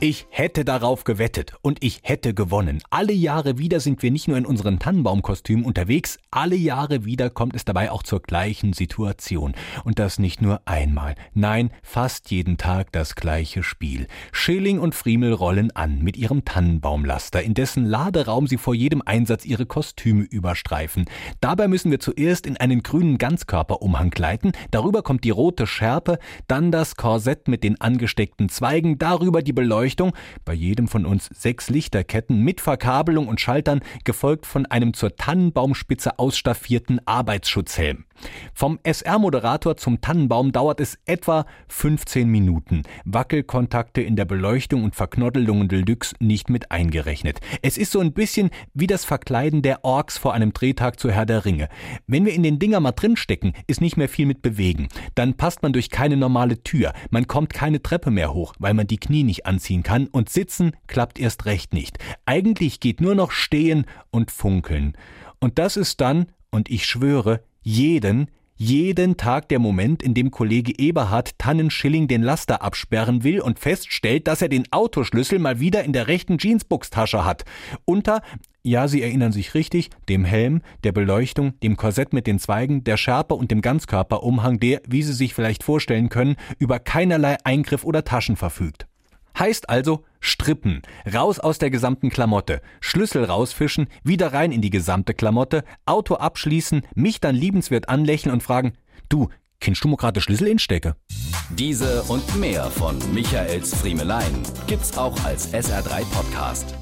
Ich hätte darauf gewettet und ich hätte gewonnen. Alle Jahre wieder sind wir nicht nur in unseren Tannenbaumkostümen unterwegs, alle Jahre wieder kommt es dabei auch zur gleichen Situation. Und das nicht nur einmal. Nein, fast jeden Tag das gleiche Spiel. Schilling und Friemel rollen an mit ihrem Tannenbaumlaster, in dessen Laderaum sie vor jedem Einsatz ihre Kostüme überstreifen. Dabei müssen wir zuerst in einen grünen Ganzkörperumhang gleiten, darüber kommt die rote Schärpe, dann das Korsett mit den angesteckten Zweigen, darüber die Beleuchtung Beleuchtung, bei jedem von uns sechs Lichterketten mit Verkabelung und Schaltern, gefolgt von einem zur Tannenbaumspitze ausstaffierten Arbeitsschutzhelm. Vom SR-Moderator zum Tannenbaum dauert es etwa 15 Minuten. Wackelkontakte in der Beleuchtung und Verknoddelungen Deluxe nicht mit eingerechnet. Es ist so ein bisschen wie das Verkleiden der Orks vor einem Drehtag zu Herr der Ringe. Wenn wir in den Dinger mal drinstecken, ist nicht mehr viel mit bewegen. Dann passt man durch keine normale Tür. Man kommt keine Treppe mehr hoch, weil man die Knie nicht anziehen ziehen kann und sitzen klappt erst recht nicht. Eigentlich geht nur noch stehen und funkeln. Und das ist dann, und ich schwöre, jeden, jeden Tag der Moment, in dem Kollege Eberhard Tannenschilling den Laster absperren will und feststellt, dass er den Autoschlüssel mal wieder in der rechten Jeansbuchstasche hat. Unter, ja, Sie erinnern sich richtig, dem Helm, der Beleuchtung, dem Korsett mit den Zweigen, der Schärpe und dem Ganzkörperumhang, der, wie Sie sich vielleicht vorstellen können, über keinerlei Eingriff oder Taschen verfügt. Heißt also strippen, raus aus der gesamten Klamotte, Schlüssel rausfischen, wieder rein in die gesamte Klamotte, Auto abschließen, mich dann liebenswert anlächeln und fragen, du, kennst du mir gerade Schlüssel instecke? Diese und mehr von Michaels Friemelein gibt's auch als SR3 Podcast.